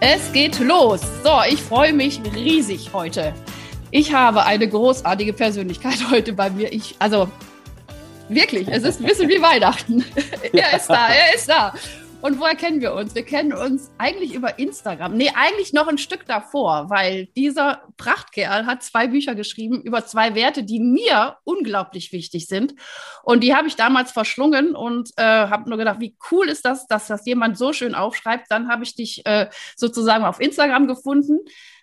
Es geht los. So, ich freue mich riesig heute. Ich habe eine großartige Persönlichkeit heute bei mir. Ich, also wirklich, es ist ein bisschen wie Weihnachten. er ist da, er ist da. Und woher kennen wir uns? Wir kennen uns eigentlich über Instagram. Nee, eigentlich noch ein Stück davor, weil dieser Prachtkerl hat zwei Bücher geschrieben über zwei Werte, die mir unglaublich wichtig sind. Und die habe ich damals verschlungen und äh, habe nur gedacht, wie cool ist das, dass das jemand so schön aufschreibt. Dann habe ich dich äh, sozusagen auf Instagram gefunden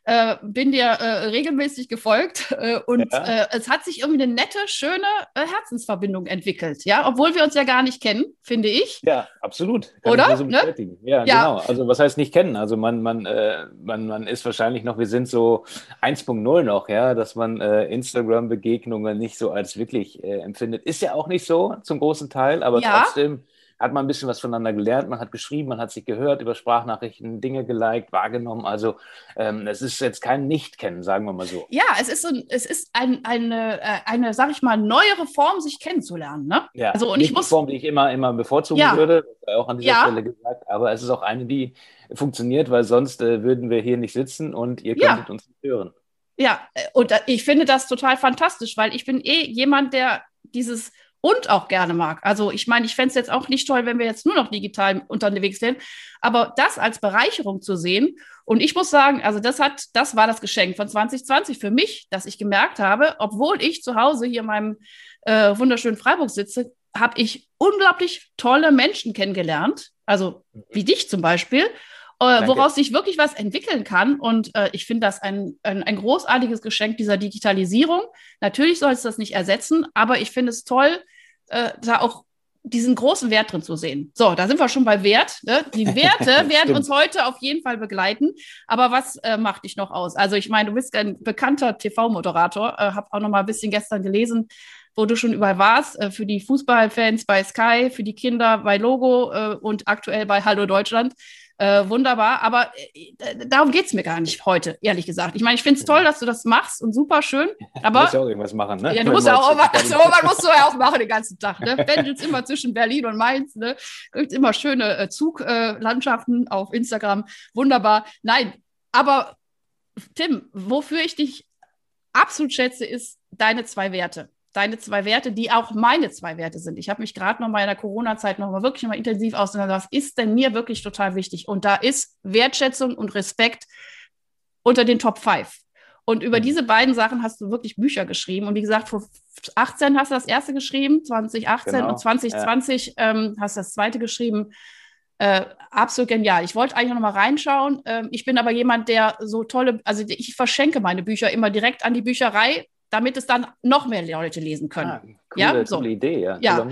äh, bin dir äh, regelmäßig gefolgt äh, und ja. Äh, es hat sich irgendwie eine nette, schöne äh, Herzensverbindung entwickelt, ja, obwohl wir uns ja gar nicht kennen, finde ich. Ja, absolut. Kann Oder? So ne? ja, ja, genau. Also was heißt nicht kennen? Also man, man, äh, man, man ist wahrscheinlich noch, wir sind so 1.0 noch, ja, dass man Instagram-Begegnungen nicht so als wirklich empfindet. Ist ja auch nicht so zum großen Teil, aber ja. trotzdem hat man ein bisschen was voneinander gelernt, man hat geschrieben, man hat sich gehört, über Sprachnachrichten Dinge geliked, wahrgenommen. Also ähm, es ist jetzt kein Nicht-Kennen, sagen wir mal so. Ja, es ist, so, es ist ein, eine, äh, eine, sag ich mal, neuere Form, sich kennenzulernen. Ne? Ja, also, und nicht ich muss, die Form, die ich immer, immer bevorzugen ja. würde, auch an dieser ja. Stelle gesagt, aber es ist auch eine, die funktioniert, weil sonst äh, würden wir hier nicht sitzen und ihr könntet ja. uns nicht hören. Ja, äh, und äh, ich finde das total fantastisch, weil ich bin eh jemand, der dieses und auch gerne mag. Also ich meine, ich fände es jetzt auch nicht toll, wenn wir jetzt nur noch digital unterwegs sind, aber das als Bereicherung zu sehen. Und ich muss sagen, also das hat, das war das Geschenk von 2020 für mich, dass ich gemerkt habe, obwohl ich zu Hause hier in meinem äh, wunderschönen Freiburg sitze, habe ich unglaublich tolle Menschen kennengelernt. Also wie dich zum Beispiel. Äh, woraus sich wirklich was entwickeln kann. Und äh, ich finde das ein, ein, ein, großartiges Geschenk dieser Digitalisierung. Natürlich soll es das nicht ersetzen, aber ich finde es toll, äh, da auch diesen großen Wert drin zu sehen. So, da sind wir schon bei Wert. Ne? Die Werte werden uns heute auf jeden Fall begleiten. Aber was äh, macht dich noch aus? Also ich meine, du bist ein bekannter TV-Moderator. Äh, habe auch noch mal ein bisschen gestern gelesen, wo du schon überall warst. Äh, für die Fußballfans bei Sky, für die Kinder bei Logo äh, und aktuell bei Hallo Deutschland. Äh, wunderbar, aber äh, darum geht es mir gar nicht heute, ehrlich gesagt. Ich meine, ich finde es toll, dass du das machst und super schön. Aber, du musst ja auch irgendwas machen, ne? Ja, du musst ja auch, also, man musst du ja auch machen den ganzen Tag. Ne? Pendelst immer zwischen Berlin und Mainz, ne? Gibt immer schöne äh, Zuglandschaften auf Instagram. Wunderbar. Nein, aber Tim, wofür ich dich absolut schätze, ist deine zwei Werte deine zwei Werte, die auch meine zwei Werte sind. Ich habe mich gerade noch mal in der Corona-Zeit noch mal wirklich noch mal intensiv auseinandergesetzt. Was ist denn mir wirklich total wichtig? Und da ist Wertschätzung und Respekt unter den Top 5. Und über diese beiden Sachen hast du wirklich Bücher geschrieben. Und wie gesagt, vor 18 hast du das erste geschrieben, 2018 genau. und 2020 ja. ähm, hast du das zweite geschrieben. Äh, absolut genial. Ich wollte eigentlich noch mal reinschauen. Ähm, ich bin aber jemand, der so tolle, also ich verschenke meine Bücher immer direkt an die Bücherei, damit es dann noch mehr Leute lesen können. Ah, coole, ja, so. coole Idee, ja. ja.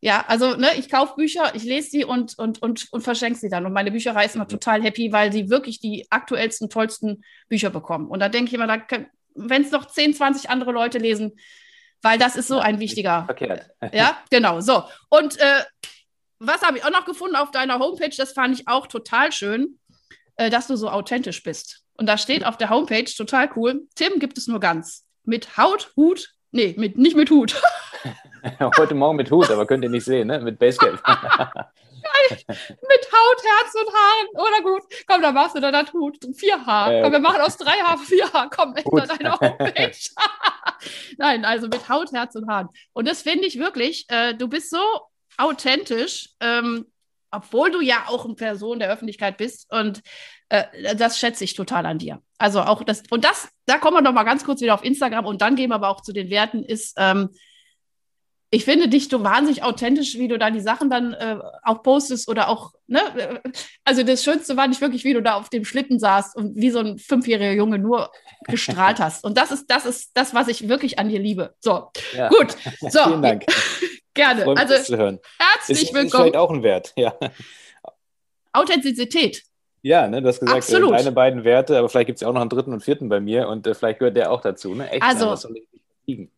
Ja, also ne, ich kaufe Bücher, ich lese sie und, und, und, und verschenke sie dann. Und meine Bücherei ist immer mhm. total happy, weil sie wirklich die aktuellsten, tollsten Bücher bekommen. Und da denke ich immer, wenn es noch 10, 20 andere Leute lesen, weil das ist so ein wichtiger. Verkehrt. Ja, genau. So. Und äh, was habe ich auch noch gefunden auf deiner Homepage? Das fand ich auch total schön, äh, dass du so authentisch bist. Und da steht auf der Homepage total cool: Tim gibt es nur ganz mit Haut, Hut, nee, mit, nicht mit Hut. Heute Morgen mit Hut, aber könnt ihr nicht sehen, ne? Mit Basecap. mit Haut, Herz und Haaren. Oder gut, komm, dann machst du dann das Hut. Vier Haar. Äh, komm, wir machen aus drei Haar vier Haar. Komm, hinter deiner Homepage. Nein, also mit Haut, Herz und Haaren. Und das finde ich wirklich, äh, du bist so authentisch, ähm, obwohl du ja auch eine Person der Öffentlichkeit bist. Und äh, das schätze ich total an dir. Also auch das, und das, da kommen wir noch mal ganz kurz wieder auf Instagram und dann gehen wir aber auch zu den Werten, ist, ähm, ich finde dich so wahnsinnig authentisch, wie du da die Sachen dann äh, auch postest oder auch, ne? Also das Schönste war nicht wirklich, wie du da auf dem Schlitten saßt und wie so ein fünfjähriger Junge nur gestrahlt hast. Und das ist, das ist das, was ich wirklich an dir liebe. So, ja. gut. So. Vielen Dank. Gerne. Mich, also herzlich ist, willkommen. Ist vielleicht auch ein Wert, ja. Authentizität Ja, ne, du hast gesagt, äh, Absolut. deine beiden Werte, aber vielleicht gibt es ja auch noch einen dritten und vierten bei mir und äh, vielleicht gehört der auch dazu. Ne? Echt also, sein.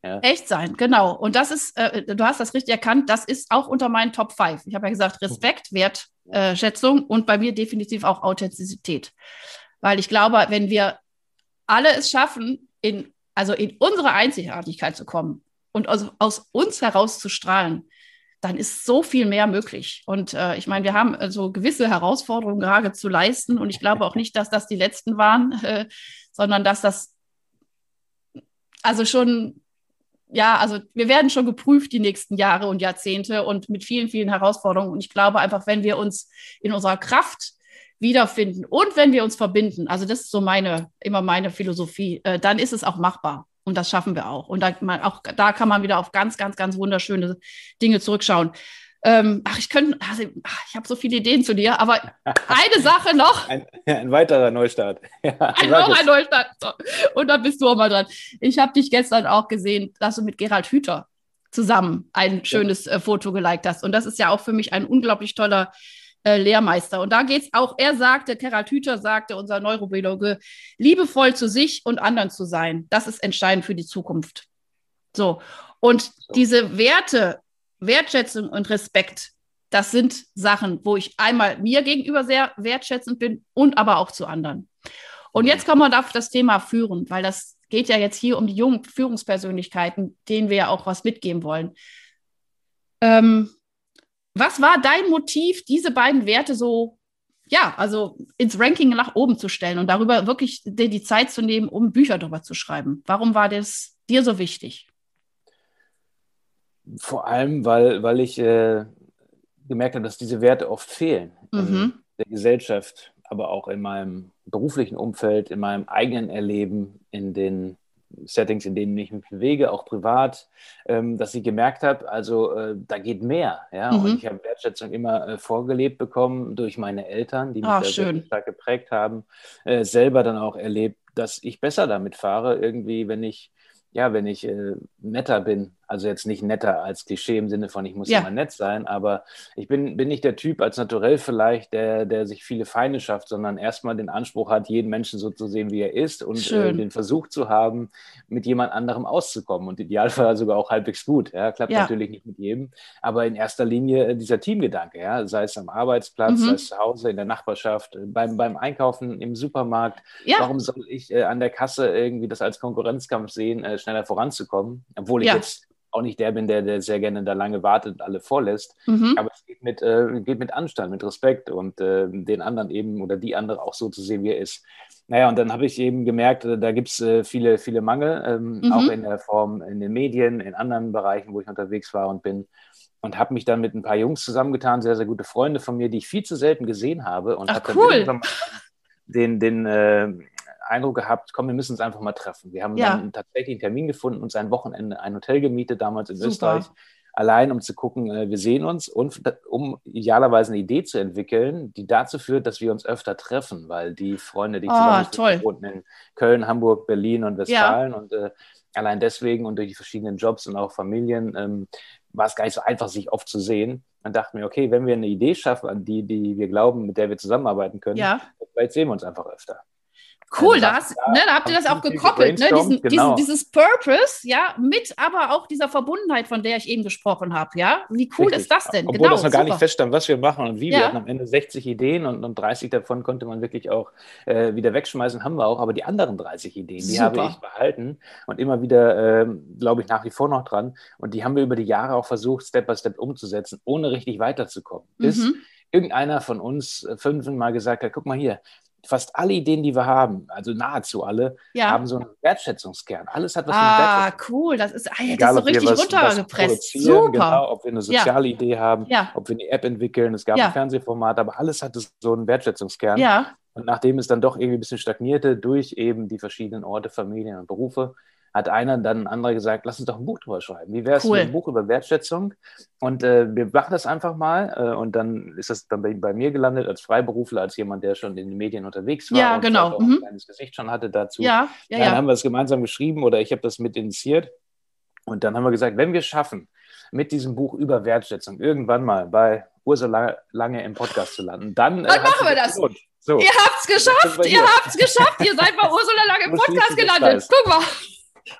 Ja. Echt sein, genau. Und das ist, äh, du hast das richtig erkannt, das ist auch unter meinen Top 5. Ich habe ja gesagt, Respekt, Wertschätzung und bei mir definitiv auch Authentizität. Weil ich glaube, wenn wir alle es schaffen, in, also in unsere Einzigartigkeit zu kommen und aus, aus uns heraus zu strahlen, dann ist so viel mehr möglich. Und äh, ich meine, wir haben so also gewisse Herausforderungen gerade zu leisten. Und ich glaube auch nicht, dass das die letzten waren, äh, sondern dass das also schon, ja, also wir werden schon geprüft die nächsten Jahre und Jahrzehnte und mit vielen, vielen Herausforderungen. Und ich glaube einfach, wenn wir uns in unserer Kraft wiederfinden und wenn wir uns verbinden, also das ist so meine, immer meine Philosophie, äh, dann ist es auch machbar. Und das schaffen wir auch. Und da, man, auch da kann man wieder auf ganz, ganz, ganz wunderschöne Dinge zurückschauen. Ähm, ach, ich könnte, also, ich habe so viele Ideen zu dir, aber eine Sache noch. Ein, ein weiterer Neustart. Ja, ein, noch ein Neustart. So. Und dann bist du auch mal dran. Ich habe dich gestern auch gesehen, dass du mit Gerald Hüther zusammen ein schönes äh, Foto geliked hast. Und das ist ja auch für mich ein unglaublich toller äh, Lehrmeister. Und da geht es auch, er sagte, Gerald Hüther sagte, unser Neurobiologe, liebevoll zu sich und anderen zu sein. Das ist entscheidend für die Zukunft. So. Und diese Werte, Wertschätzung und Respekt, das sind Sachen, wo ich einmal mir gegenüber sehr wertschätzend bin und aber auch zu anderen. Und jetzt kommen wir auf das Thema Führen, weil das geht ja jetzt hier um die jungen Führungspersönlichkeiten, denen wir ja auch was mitgeben wollen. Ähm, was war dein Motiv, diese beiden Werte so, ja, also ins Ranking nach oben zu stellen und darüber wirklich dir die Zeit zu nehmen, um Bücher darüber zu schreiben? Warum war das dir so wichtig? Vor allem, weil, weil ich äh, gemerkt habe, dass diese Werte oft fehlen mhm. in der Gesellschaft, aber auch in meinem beruflichen Umfeld, in meinem eigenen Erleben, in den Settings, in denen ich mich bewege, auch privat, ähm, dass ich gemerkt habe, also äh, da geht mehr. Ja? Mhm. Und ich habe Wertschätzung immer äh, vorgelebt bekommen durch meine Eltern, die mich Ach, sehr stark geprägt haben, äh, selber dann auch erlebt, dass ich besser damit fahre, irgendwie, wenn ich ja, wenn ich äh, netter bin, also jetzt nicht netter als Klischee im Sinne von, ich muss ja. immer nett sein, aber ich bin, bin nicht der Typ als naturell vielleicht, der, der sich viele Feinde schafft, sondern erstmal den Anspruch hat, jeden Menschen so zu sehen, wie er ist und äh, den Versuch zu haben, mit jemand anderem auszukommen und idealfall sogar auch halbwegs gut. Ja, klappt ja. natürlich nicht mit jedem, aber in erster Linie äh, dieser Teamgedanke, ja, sei es am Arbeitsplatz, mhm. sei es zu Hause, in der Nachbarschaft, äh, beim, beim Einkaufen im Supermarkt. Ja. Warum soll ich äh, an der Kasse irgendwie das als Konkurrenzkampf sehen, äh, schneller voranzukommen, obwohl ich jetzt auch nicht der bin, der, der sehr gerne da lange wartet und alle vorlässt. Mhm. Aber es geht mit, äh, geht mit Anstand, mit Respekt und äh, den anderen eben oder die andere auch so zu sehen, wie er ist. Naja, und dann habe ich eben gemerkt, äh, da gibt es äh, viele, viele Mangel, ähm, mhm. auch in der Form in den Medien, in anderen Bereichen, wo ich unterwegs war und bin. Und habe mich dann mit ein paar Jungs zusammengetan, sehr, sehr gute Freunde von mir, die ich viel zu selten gesehen habe. Und habe cool. dann den, den äh, Eindruck gehabt, komm, wir müssen uns einfach mal treffen. Wir haben ja. dann tatsächlich einen Termin gefunden, uns ein Wochenende ein Hotel gemietet, damals in Super. Österreich, allein um zu gucken, äh, wir sehen uns und um idealerweise eine Idee zu entwickeln, die dazu führt, dass wir uns öfter treffen, weil die Freunde, die ich oh, zusammen wohnten in Köln, Hamburg, Berlin und Westfalen ja. und äh, allein deswegen und durch die verschiedenen Jobs und auch Familien ähm, war es gar nicht so einfach, sich oft zu sehen. Man dachte mir, okay, wenn wir eine Idee schaffen, an die, die wir glauben, mit der wir zusammenarbeiten können, ja. vielleicht sehen wir uns einfach öfter. Cool, also da, hast, da, ne, da habt ihr das auch gekoppelt, ne? Diesen, genau. diesen, dieses Purpose, ja, mit aber auch dieser Verbundenheit, von der ich eben gesprochen habe, ja. Wie cool Richtig. ist das denn? Obwohl genau, das noch gar nicht feststand, was wir machen und wie. Ja. Wir hatten am Ende 60 Ideen und, und 30 davon konnte man wirklich auch äh, wieder wegschmeißen, haben wir auch. Aber die anderen 30 Ideen, die super. habe ich behalten und immer wieder, äh, glaube ich, nach wie vor noch dran. Und die haben wir über die Jahre auch versucht, Step by Step umzusetzen, ohne richtig weiterzukommen. Bis mhm irgendeiner von uns äh, fünfmal gesagt hat, guck mal hier, fast alle Ideen, die wir haben, also nahezu alle, ja. haben so einen Wertschätzungskern. Alles hat was ah, mit Wertschätzung. Ah, cool. Das ist, ah, ja, das ist so richtig was, runtergepresst. Was Super. Genau, ob wir eine soziale ja. Idee haben, ob wir eine App entwickeln. Es gab ein Fernsehformat, aber alles hatte so einen Wertschätzungskern. Ja. Und nachdem es dann doch irgendwie ein bisschen stagnierte durch eben die verschiedenen Orte, Familien und Berufe, hat einer dann ein anderer gesagt, lass uns doch ein Buch drüber schreiben. Wie wäre es cool. mit einem Buch über Wertschätzung? Und äh, wir machen das einfach mal. Äh, und dann ist das dann bei, bei, mir gelandet als Freiberufler, als jemand, der schon in den Medien unterwegs war. Ja, genau. Und mhm. ein kleines Gesicht schon hatte dazu. Ja, ja, dann ja. haben wir es gemeinsam geschrieben oder ich habe das mit initiiert. Und dann haben wir gesagt, wenn wir schaffen, mit diesem Buch über Wertschätzung irgendwann mal bei Ursula Lange im Podcast zu landen. Dann, äh, Dann machen wir das. So. Ihr habt's geschafft, ihr habt's geschafft, ihr seid bei Ursula Lange im Podcast gelandet. Guck mal.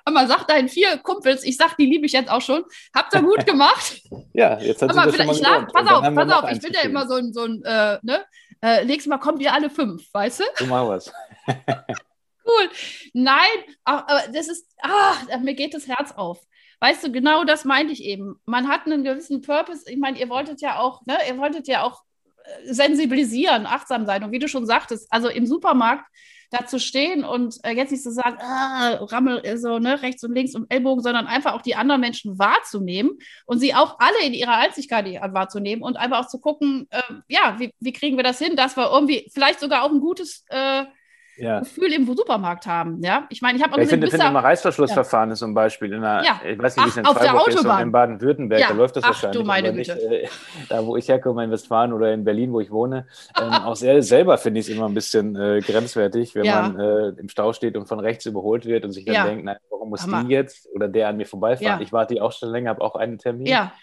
Und man sagt deinen vier Kumpels, ich sag, die liebe ich jetzt auch schon. Habt ihr gut gemacht? ja, jetzt hat sie das schon mal gelernt. Pass auf, pass auf, ich bin ja immer so ein, so ein äh, ne? Äh, nächstes Mal kommt ihr alle fünf, weißt du? So machen wir's. cool. Nein, aber das ist, ach, mir geht das Herz auf. Weißt du, genau das meinte ich eben. Man hat einen gewissen Purpose. Ich meine, ihr wolltet ja auch, ne, ihr wolltet ja auch äh, sensibilisieren, achtsam sein. Und wie du schon sagtest, also im Supermarkt da zu stehen und äh, jetzt nicht zu sagen, ah, Rammel äh, so ne, rechts und links und Ellbogen, sondern einfach auch die anderen Menschen wahrzunehmen und sie auch alle in ihrer Einzigkeit wahrzunehmen und einfach auch zu gucken, äh, ja, wie, wie kriegen wir das hin, dass wir irgendwie vielleicht sogar auch ein gutes äh, ja. Gefühl im Supermarkt haben. Ja, ich meine, ich habe ja, Ich finde, immer Reißverschlussverfahren ja. ist zum Beispiel in einer, ja. ich weiß nicht, wie es in Freiburg ist und in Baden-Württemberg, da läuft das Ach, wahrscheinlich. Du meine Güte. Nicht, äh, da, wo ich herkomme, in Westfalen oder in Berlin, wo ich wohne, ähm, auch sehr, selber finde ich es immer ein bisschen äh, grenzwertig, wenn man äh, im Stau steht und von rechts überholt wird und sich dann denkt, nein, warum muss Hammer. die jetzt oder der an mir vorbeifahren? Ich warte auch schon länger, habe auch einen Termin. Ja.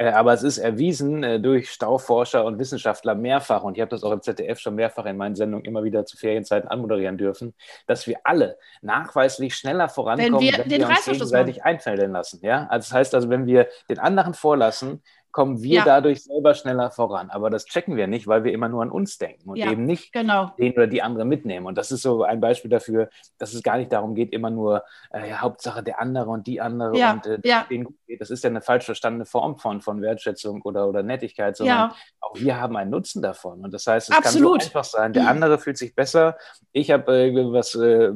Äh, aber es ist erwiesen äh, durch Stauforscher und Wissenschaftler mehrfach, und ich habe das auch im ZDF schon mehrfach in meinen Sendungen immer wieder zu Ferienzeiten anmoderieren dürfen, dass wir alle nachweislich schneller vorankommen, wenn wir, wenn wir uns gegenseitig einfällen lassen. Ja? Also das heißt also, wenn wir den anderen vorlassen, kommen wir ja. dadurch selber schneller voran. Aber das checken wir nicht, weil wir immer nur an uns denken und ja, eben nicht genau. den oder die andere mitnehmen. Und das ist so ein Beispiel dafür, dass es gar nicht darum geht, immer nur äh, Hauptsache der andere und die andere ja, und äh, den gut geht. Das ist ja eine falsch verstandene Form von, von Wertschätzung oder, oder Nettigkeit, sondern auch wir haben einen Nutzen davon. Und das heißt, es Absolut. kann so einfach sein, der andere fühlt sich besser, ich habe äh, was äh,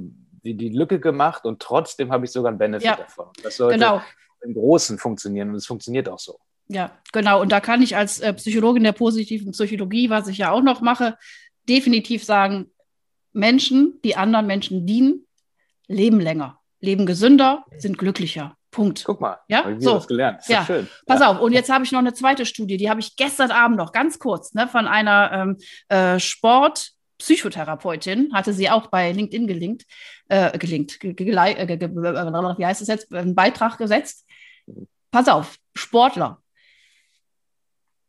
die, die Lücke gemacht und trotzdem habe ich sogar einen Benefit davon. Das sollte genau. im Großen funktionieren und es funktioniert auch so. Ja, genau. Und da kann ich als äh, Psychologin der positiven Psychologie, was ich ja auch noch mache, definitiv sagen, Menschen, die anderen Menschen dienen, leben länger, leben gesünder, sind glücklicher. Punkt. Guck mal, ja, habe ich so. das gelernt. Ist ja. schön. Pass ja. auf, und jetzt habe ich noch eine zweite Studie, die habe ich gestern Abend noch ganz kurz ne, von einer ähm, äh, Sportpsychotherapeutin, hatte sie auch bei LinkedIn gelinkt, äh, gelinkt, ge ge ge wie heißt es jetzt, einen Beitrag gesetzt. Pass auf, Sportler,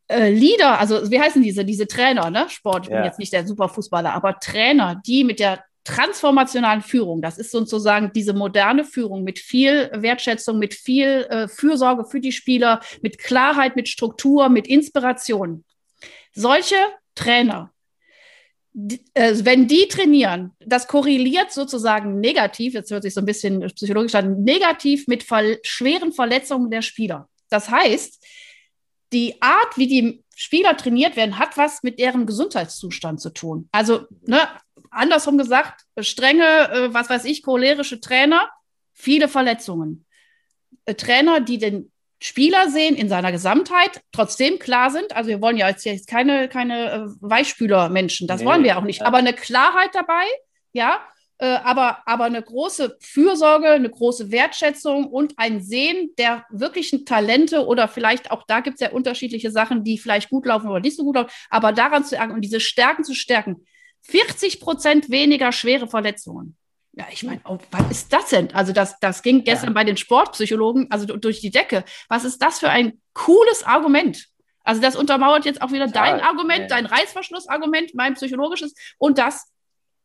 äh, Leader, also wie heißen diese, diese Trainer, ne? Sport, ich bin jetzt nicht der Superfußballer, aber Trainer, die mit der transformationalen Führung, das ist sozusagen diese moderne Führung mit viel Wertschätzung, mit viel äh, Fürsorge für die Spieler, mit Klarheit, mit Struktur, mit Inspiration. Solche Trainer, äh, wenn die trainieren, das korreliert sozusagen negativ, jetzt hört sich so ein bisschen psychologisch an, negativ mit ver schweren Verletzungen der Spieler. Das heißt, die Art, wie die Spieler trainiert werden, hat was mit deren Gesundheitszustand zu tun. Also, ne, andersrum gesagt, strenge, äh, was weiß ich, cholerische Trainer, viele Verletzungen. Äh, Trainer, die den Spieler sehen in seiner Gesamtheit, trotzdem klar sind. Also wir wollen ja jetzt keine, keine äh, Weichspüler-Menschen, das nee, wollen wir auch nicht. Ja. Aber eine Klarheit dabei, ja, aber, aber eine große Fürsorge, eine große Wertschätzung und ein Sehen der wirklichen Talente oder vielleicht auch da gibt es ja unterschiedliche Sachen, die vielleicht gut laufen oder nicht so gut laufen, aber daran zu und diese Stärken zu stärken. 40 Prozent weniger schwere Verletzungen. Ja, ich meine, oh, was ist das denn? Also das, das ging gestern ja. bei den Sportpsychologen, also durch die Decke. Was ist das für ein cooles Argument? Also das untermauert jetzt auch wieder Total. dein Argument, ja. dein Reißverschlussargument, mein psychologisches und das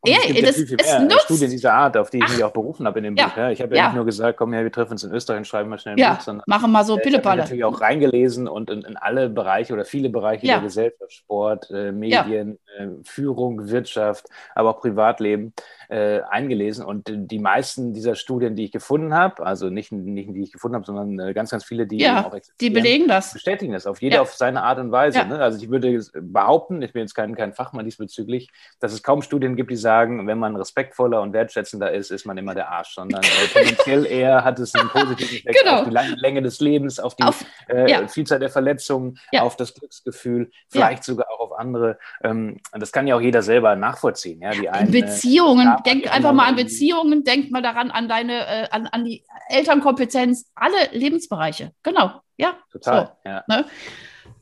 und es gibt das, ja viel, viel mehr nutzt. Studien dieser Art, auf die ich Ach, mich auch berufen habe in dem ja, Buch. Ja, ich habe ja, ja, nicht nur gesagt, komm her, wir treffen uns in Österreich und schreiben mal schnell ein ja, Buch, sondern machen mal so äh, Pillepalle. Ich natürlich auch reingelesen und in, in, alle Bereiche oder viele Bereiche der Gesellschaft, Sport, äh, Medien, äh, Führung, Wirtschaft, aber auch Privatleben äh, eingelesen. Und die meisten dieser Studien, die ich gefunden habe, also nicht, nicht die ich gefunden habe, sondern äh, ganz, ganz viele, die ja, auch existieren, die belegen das. Bestätigen das auf jede ja. auf seine Art und Weise. Ja. Ne? Also ich würde behaupten, ich bin jetzt kein, kein Fachmann diesbezüglich, dass es kaum Studien gibt, die sagen, wenn man respektvoller und wertschätzender ist, ist man immer der Arsch, sondern äh, tendenziell eher hat es einen positiven Effekt genau. auf die Länge des Lebens, auf die auf, äh, Vielzahl der Verletzungen, auf das Glücksgefühl, vielleicht sogar auch auf andere. Ähm, das kann ja auch jeder selber nachvollziehen. Ja? Die einen, Beziehungen denk einfach mal an Beziehungen, denk mal daran an deine, äh, an, an die Elternkompetenz, alle Lebensbereiche. Genau, ja. Total. So, ja. Ne?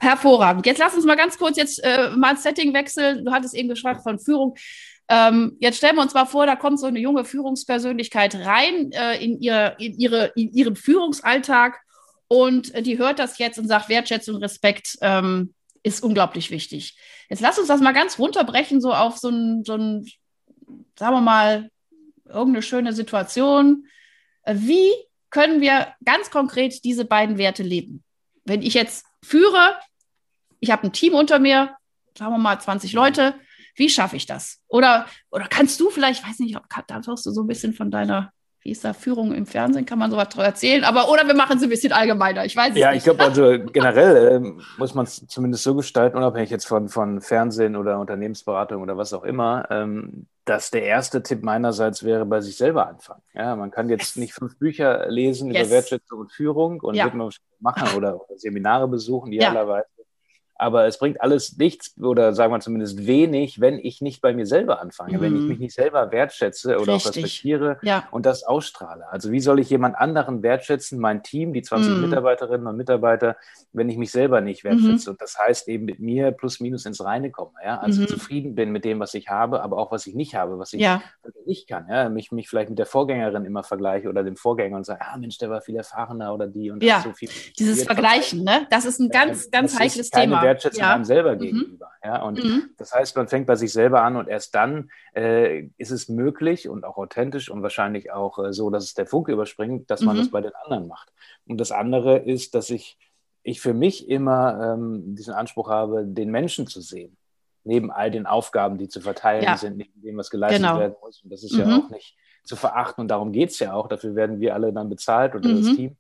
Hervorragend. Jetzt lass uns mal ganz kurz jetzt äh, mal ein Setting wechseln. Du hattest eben gefragt von Führung. Ähm, jetzt stellen wir uns mal vor, da kommt so eine junge Führungspersönlichkeit rein äh, in, ihr, in, ihre, in ihren Führungsalltag und äh, die hört das jetzt und sagt Wertschätzung, Respekt ähm, ist unglaublich wichtig. Jetzt lass uns das mal ganz runterbrechen, so auf so ein, so ein sagen wir mal, irgendeine schöne Situation. Wie können wir ganz konkret diese beiden Werte leben? Wenn ich jetzt führe, ich habe ein Team unter mir, sagen wir mal 20 Leute, wie schaffe ich das? Oder, oder kannst du vielleicht, weiß nicht, da wirst du so ein bisschen von deiner wie ist da Führung im Fernsehen? Kann man sowas erzählen? Aber oder wir machen es ein bisschen allgemeiner. Ich weiß es ja, nicht. ich glaube, also generell äh, muss man es zumindest so gestalten, unabhängig jetzt von, von Fernsehen oder Unternehmensberatung oder was auch immer, ähm, dass der erste Tipp meinerseits wäre, bei sich selber anfangen. Ja, man kann jetzt yes. nicht fünf Bücher lesen yes. über Wertschätzung und Führung und ja. wird man machen oder, oder Seminare besuchen, idealerweise. Ja. Aber es bringt alles nichts oder sagen wir zumindest wenig, wenn ich nicht bei mir selber anfange, mhm. wenn ich mhm. mich nicht selber wertschätze oder Richtig. auch respektiere ja. und das ausstrahle. Also wie soll ich jemand anderen wertschätzen, mein Team, die 20 mhm. Mitarbeiterinnen und Mitarbeiter, wenn ich mich selber nicht wertschätze? Mhm. Und das heißt eben mit mir plus minus ins Reine komme. Ja? Also mhm. zufrieden bin mit dem, was ich habe, aber auch was ich nicht habe, was ich ja. nicht kann. Ja? Mich, mich vielleicht mit der Vorgängerin immer vergleiche oder dem Vorgänger und sage, ah Mensch, der war viel erfahrener oder die und ja. so viel. Dieses Vergleichen, ne? das ist ein ganz, ganz heikles Thema. Wertschätzung ja. einem selber mhm. gegenüber. Ja? Und mhm. das heißt, man fängt bei sich selber an und erst dann äh, ist es möglich und auch authentisch und wahrscheinlich auch äh, so, dass es der Funke überspringt, dass man mhm. das bei den anderen macht. Und das andere ist, dass ich, ich für mich immer ähm, diesen Anspruch habe, den Menschen zu sehen. Neben all den Aufgaben, die zu verteilen ja. sind, neben dem, was geleistet genau. werden muss. Und das ist ja mhm. auch nicht zu verachten und darum geht es ja auch. Dafür werden wir alle dann bezahlt oder das mhm. Team.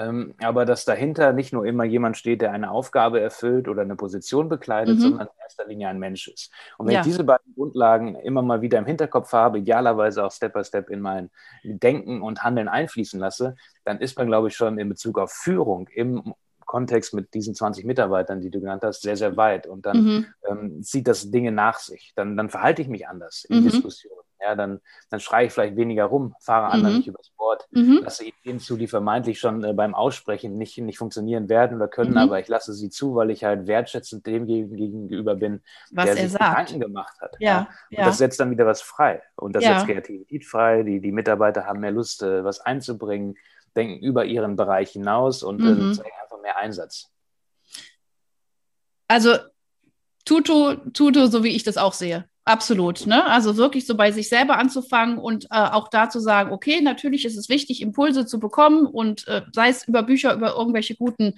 Ähm, aber dass dahinter nicht nur immer jemand steht, der eine Aufgabe erfüllt oder eine Position bekleidet, mhm. sondern in erster Linie ein Mensch ist. Und wenn ja. ich diese beiden Grundlagen immer mal wieder im Hinterkopf habe, idealerweise auch Step by Step in mein Denken und Handeln einfließen lasse, dann ist man, glaube ich, schon in Bezug auf Führung im Kontext mit diesen 20 Mitarbeitern, die du genannt hast, sehr, sehr weit. Und dann mhm. ähm, zieht das Dinge nach sich. Dann, dann verhalte ich mich anders in mhm. Diskussionen. Ja, dann, dann schreie ich vielleicht weniger rum, fahre anderen mhm. nicht übers Board, mhm. lasse Ideen zu, die vermeintlich schon äh, beim Aussprechen nicht, nicht funktionieren werden oder können, mhm. aber ich lasse sie zu, weil ich halt wertschätzend dem gegenüber bin, was der sich sagt. Gedanken gemacht hat. Ja, ja. Und ja. das setzt dann wieder was frei. Und das setzt Kreativität frei. Die, die Mitarbeiter haben mehr Lust, äh, was einzubringen, denken über ihren Bereich hinaus und äh, mhm. zeigen einfach mehr Einsatz. Also Tuto, Tuto, so wie ich das auch sehe. Absolut. Ne? Also wirklich so bei sich selber anzufangen und äh, auch da zu sagen, okay, natürlich ist es wichtig, Impulse zu bekommen und äh, sei es über Bücher, über irgendwelche guten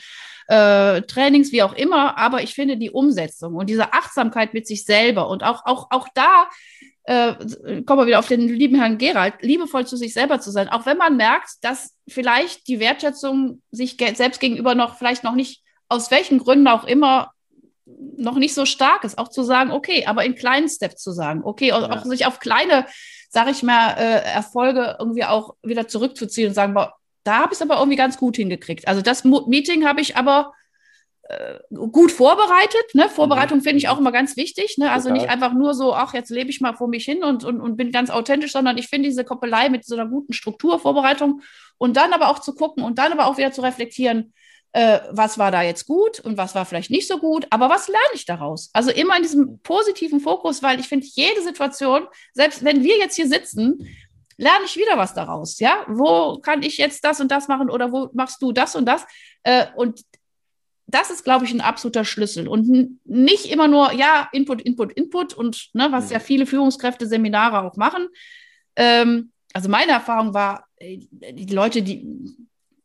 äh, Trainings, wie auch immer, aber ich finde die Umsetzung und diese Achtsamkeit mit sich selber und auch, auch, auch da äh, kommen wir wieder auf den lieben Herrn Gerald, liebevoll zu sich selber zu sein, auch wenn man merkt, dass vielleicht die Wertschätzung sich selbst gegenüber noch vielleicht noch nicht aus welchen Gründen auch immer noch nicht so stark ist, auch zu sagen, okay, aber in kleinen Steps zu sagen, okay, ja. auch sich auf kleine, sage ich mal, äh, Erfolge irgendwie auch wieder zurückzuziehen und sagen, boah, da habe ich es aber irgendwie ganz gut hingekriegt. Also das Meeting habe ich aber äh, gut vorbereitet. Ne? Vorbereitung mhm. finde ich auch immer ganz wichtig. Ne? Also Total. nicht einfach nur so, ach, jetzt lebe ich mal vor mich hin und, und, und bin ganz authentisch, sondern ich finde diese Koppelei mit so einer guten Struktur, Vorbereitung und dann aber auch zu gucken und dann aber auch wieder zu reflektieren, äh, was war da jetzt gut und was war vielleicht nicht so gut, aber was lerne ich daraus? Also immer in diesem positiven Fokus, weil ich finde, jede Situation, selbst wenn wir jetzt hier sitzen, lerne ich wieder was daraus. Ja, wo kann ich jetzt das und das machen oder wo machst du das und das? Äh, und das ist, glaube ich, ein absoluter Schlüssel. Und nicht immer nur, ja, Input, Input, Input und ne, was ja viele Führungskräfte Seminare auch machen. Ähm, also meine Erfahrung war, äh, die Leute, die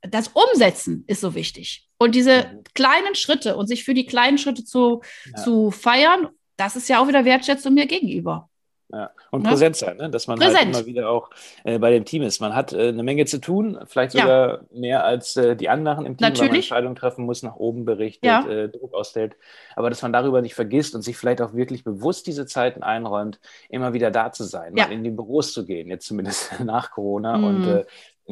das Umsetzen ist so wichtig. Und diese kleinen Schritte und sich für die kleinen Schritte zu, ja. zu feiern, das ist ja auch wieder Wertschätzung mir gegenüber. Ja. Und ne? präsent sein, ne? dass man halt präsent. halt immer wieder auch äh, bei dem Team ist. Man hat äh, eine Menge zu tun, vielleicht sogar ja. mehr als äh, die anderen im Team, Natürlich. weil man Entscheidungen treffen muss, nach oben berichtet, ja. Äh, Druck ausstellt. Aber dass man darüber nicht vergisst und sich vielleicht auch wirklich bewusst diese Zeiten einräumt, immer wieder da zu sein, ja. in die Büros zu gehen, jetzt zumindest nach Corona mhm. und äh,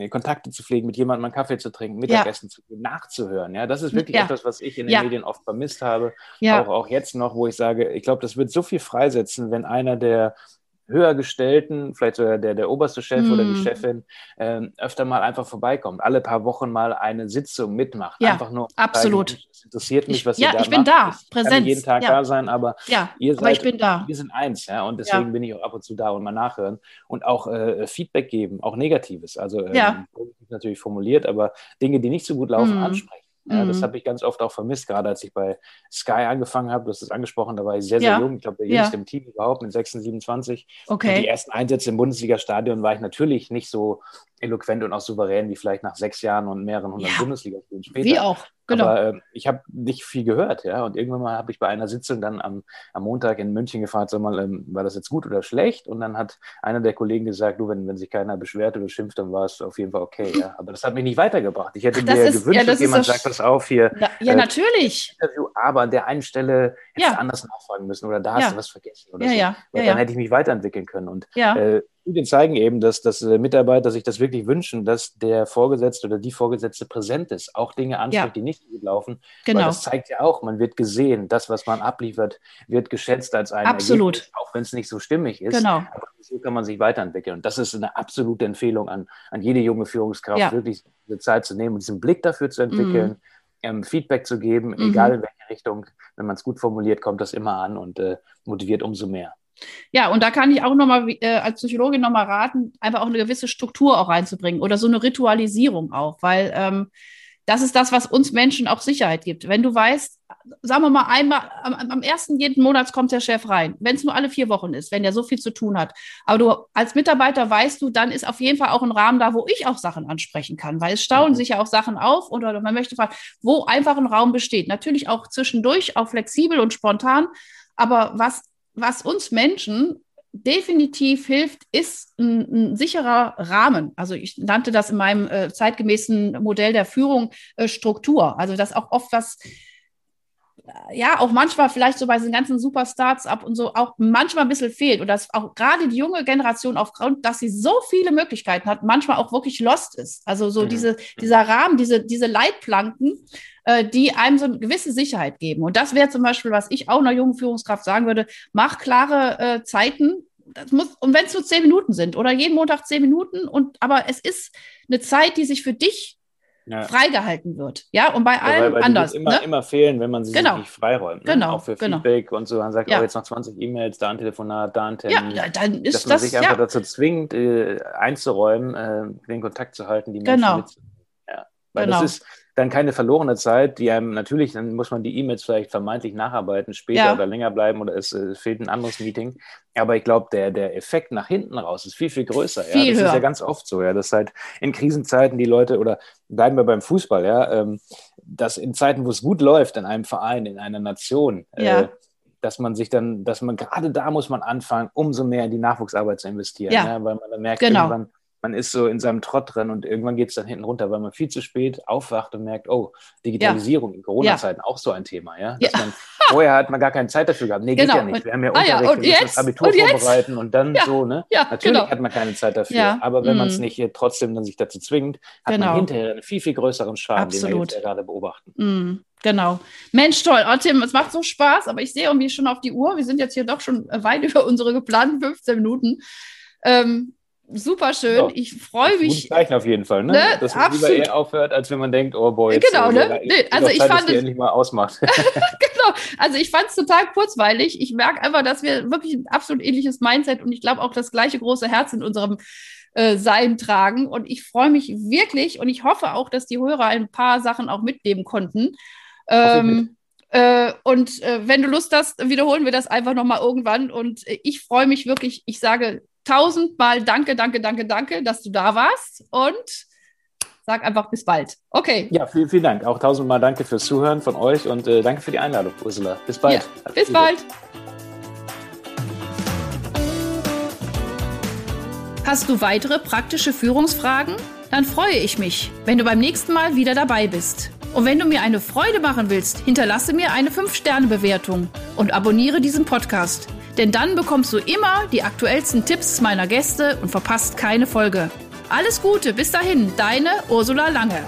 Kontakte zu pflegen, mit jemandem einen Kaffee zu trinken, Mittagessen ja. zu gehen, nachzuhören. Ja, das ist wirklich ja. etwas, was ich in den ja. Medien oft vermisst habe. Auch, auch jetzt noch, wo ich sage, ich glaube, das wird so viel freisetzen, wenn einer der höher gestellten, vielleicht sogar der, der oberste Chef mm. oder die mhm. Chefin, äh, öfter mal einfach vorbeikommt, alle paar Wochen mal eine Sitzung mitmacht. Ja, einfach nur. Absolut. es interessiert mich, was ich, ihr ja, ich bin da, ich präsent. kann jeden Tag ja. da sein, aber, ja, ihr seid, aber ich bin da. Wir sind eins, ja, und deswegen ja. bin ich auch ab und zu da und mal nachhören und auch äh, Feedback geben, auch Negatives. Also ähm, natürlich formuliert, aber Dinge, die nicht so gut laufen, mm. ansprechen. Ja, mhm. Das habe ich ganz oft auch vermisst, gerade als ich bei Sky angefangen habe. Du hast es angesprochen, da war ich sehr, sehr ja. jung. Ich glaube, der jüngste ja. im Team überhaupt mit 26, 27. Okay. Und die ersten Einsätze im Bundesliga-Stadion war ich natürlich nicht so eloquent und auch souverän wie vielleicht nach sechs Jahren und mehreren hundert ja. Bundesligaspielen später. Wie auch. Genau. Aber äh, ich habe nicht viel gehört, ja. Und irgendwann mal habe ich bei einer Sitzung dann am, am Montag in München gefragt, sag mal, ähm, war das jetzt gut oder schlecht? Und dann hat einer der Kollegen gesagt, du, wenn, wenn sich keiner beschwert oder schimpft, dann war es auf jeden Fall okay, ja. Aber das hat mich nicht weitergebracht. Ich hätte das mir ist, gewünscht, ja, dass jemand sagt, pass auf hier. Na, ja, äh, natürlich. Interview, aber an der einen Stelle hättest ja. du anders nachfragen müssen oder da hast du was vergessen oder ja, so. Ja, Weil dann hätte ich mich weiterentwickeln können. Und äh, Studien zeigen eben, dass, dass äh, Mitarbeiter sich das wirklich wünschen, dass der Vorgesetzte oder die Vorgesetzte präsent ist, auch Dinge anspricht, ja. die nicht gut laufen. Genau. Weil das zeigt ja auch, man wird gesehen, das, was man abliefert, wird geschätzt als ein Absolut. Ergebnis, auch wenn es nicht so stimmig ist. Genau. Aber so kann man sich weiterentwickeln. Und das ist eine absolute Empfehlung an, an jede junge Führungskraft, ja. wirklich diese Zeit zu nehmen und diesen Blick dafür zu entwickeln. Mhm. Ähm, Feedback zu geben, mhm. egal in welche Richtung. Wenn man es gut formuliert, kommt das immer an und äh, motiviert umso mehr. Ja, und da kann ich auch nochmal äh, als Psychologin nochmal raten, einfach auch eine gewisse Struktur auch reinzubringen oder so eine Ritualisierung auch, weil ähm, das ist das, was uns Menschen auch Sicherheit gibt. Wenn du weißt, sagen wir mal einmal, am, am ersten jeden Monats kommt der Chef rein, wenn es nur alle vier Wochen ist, wenn der so viel zu tun hat. Aber du als Mitarbeiter weißt du, dann ist auf jeden Fall auch ein Rahmen da, wo ich auch Sachen ansprechen kann, weil es stauen mhm. sich ja auch Sachen auf oder man möchte fragen, wo einfach ein Raum besteht. Natürlich auch zwischendurch, auch flexibel und spontan. Aber was was uns Menschen definitiv hilft, ist ein, ein, sicherer Rahmen. Also ich nannte das in meinem äh, zeitgemäßen Modell der Führung äh, Struktur. Also dass auch oft was, äh, ja, auch manchmal vielleicht so bei diesen ganzen Superstarts ab und so auch manchmal ein bisschen fehlt. Und dass auch gerade die junge Generation aufgrund, dass sie so viele Möglichkeiten hat, manchmal auch wirklich lost ist. Also so mhm. diese, dieser Rahmen, diese, diese Leitplanken, äh, die einem so eine gewisse Sicherheit geben. Und das wäre zum Beispiel, was ich auch einer jungen Führungskraft sagen würde, mach klare äh, Zeiten. Das muss, und wenn es nur zehn Minuten sind oder jeden Montag zehn Minuten, und aber es ist eine Zeit, die sich für dich ja. freigehalten wird. Ja, und bei allem weil, weil anders. immer, ne? immer fehlen, wenn man sie genau. nicht freiräumt. Ne? Genau. Auch für genau. Feedback und so. Man sagt, ja. oh, jetzt noch 20 E-Mails, da ein Telefonat, da ein Termin. Ja, dann ist dass man das, sich einfach dazu zwingt, äh, einzuräumen, äh, den Kontakt zu halten, die Menschen genau. mitzunehmen. Ja. Weil genau. das ist dann keine verlorene Zeit, die einem natürlich, dann muss man die E-Mails vielleicht vermeintlich nacharbeiten, später Ja. oder länger bleiben oder es äh, fehlt ein anderes Meeting. Aber ich glaube, der, der Effekt nach hinten raus ist viel, viel größer. ja. Viel das ist höher. ja ganz oft so, ja, dass halt in Krisenzeiten die Leute oder bleiben wir beim Fußball, ja, ähm, dass in Zeiten, wo es gut läuft, in einem Verein, in einer Nation, Ja. äh, dass man sich dann, dass man gerade da muss man anfangen, umso mehr in die Nachwuchsarbeit zu investieren, Ja. ja, weil man dann merkt, Genau. irgendwann man ist so in seinem Trott drin und irgendwann geht es dann hinten runter, weil man viel zu spät aufwacht und merkt, oh, Digitalisierung in Corona-Zeiten auch so ein Thema, ja. Dass Ja. man, vorher hat man gar keine Zeit dafür gehabt. Nee, Genau. geht ja nicht. Wir haben ja Ah ja, Unterricht, und wir jetzt? das Abitur Und jetzt? vorbereiten und dann Ja. so, ne? Ja, Natürlich genau. hat man keine Zeit dafür. Ja. Aber wenn man es Mm. nicht hier trotzdem dann sich dazu zwingt, hat Genau. man hinterher einen viel, viel größeren Schaden, den wir Absolut. jetzt ja gerade beobachten. Mm, genau. Mensch, toll. Oh, Tim, es macht so Spaß, aber ich sehe irgendwie schon auf die Uhr. Wir sind jetzt hier doch schon weit über unsere geplanten 15 Minuten. Ähm, super schön. Ja. Ich freue Gutes mich. Zeichen auf jeden Fall, ne? Ne? Dass man lieber eher aufhört, als wenn man denkt, oh boy, jetzt Genau, äh, ne? ja, Nee, also ich Zeit, fand es- endlich mal ausmacht. genau. Also ich fand es total kurzweilig. Ich merke einfach, dass wir wirklich ein absolut ähnliches Mindset und ich glaube auch das gleiche große Herz in unserem äh, Sein tragen. Und ich freue mich wirklich und ich hoffe auch, dass die Hörer ein paar Sachen auch mitnehmen konnten. Ähm, äh, und äh, wenn du Lust hast, wiederholen wir das einfach nochmal irgendwann. Und äh, ich freue mich wirklich, ich sage tausendmal Danke, danke, danke, danke, dass du da warst. Und sag einfach bis bald. Okay. Ja, vielen, vielen Dank. Auch tausendmal danke fürs Zuhören von euch und äh, danke für die Einladung, Ursula. Bis bald. Ja, bis Liebe. bald. Hast du weitere praktische Führungsfragen? Dann freue ich mich, wenn du beim nächsten Mal wieder dabei bist. Und wenn du mir eine Freude machen willst, hinterlasse mir eine 5-Sterne-Bewertung und abonniere diesen Podcast. Denn dann bekommst du immer die aktuellsten Tipps meiner Gäste und verpasst keine Folge. Alles Gute, bis dahin, deine Ursula Lange.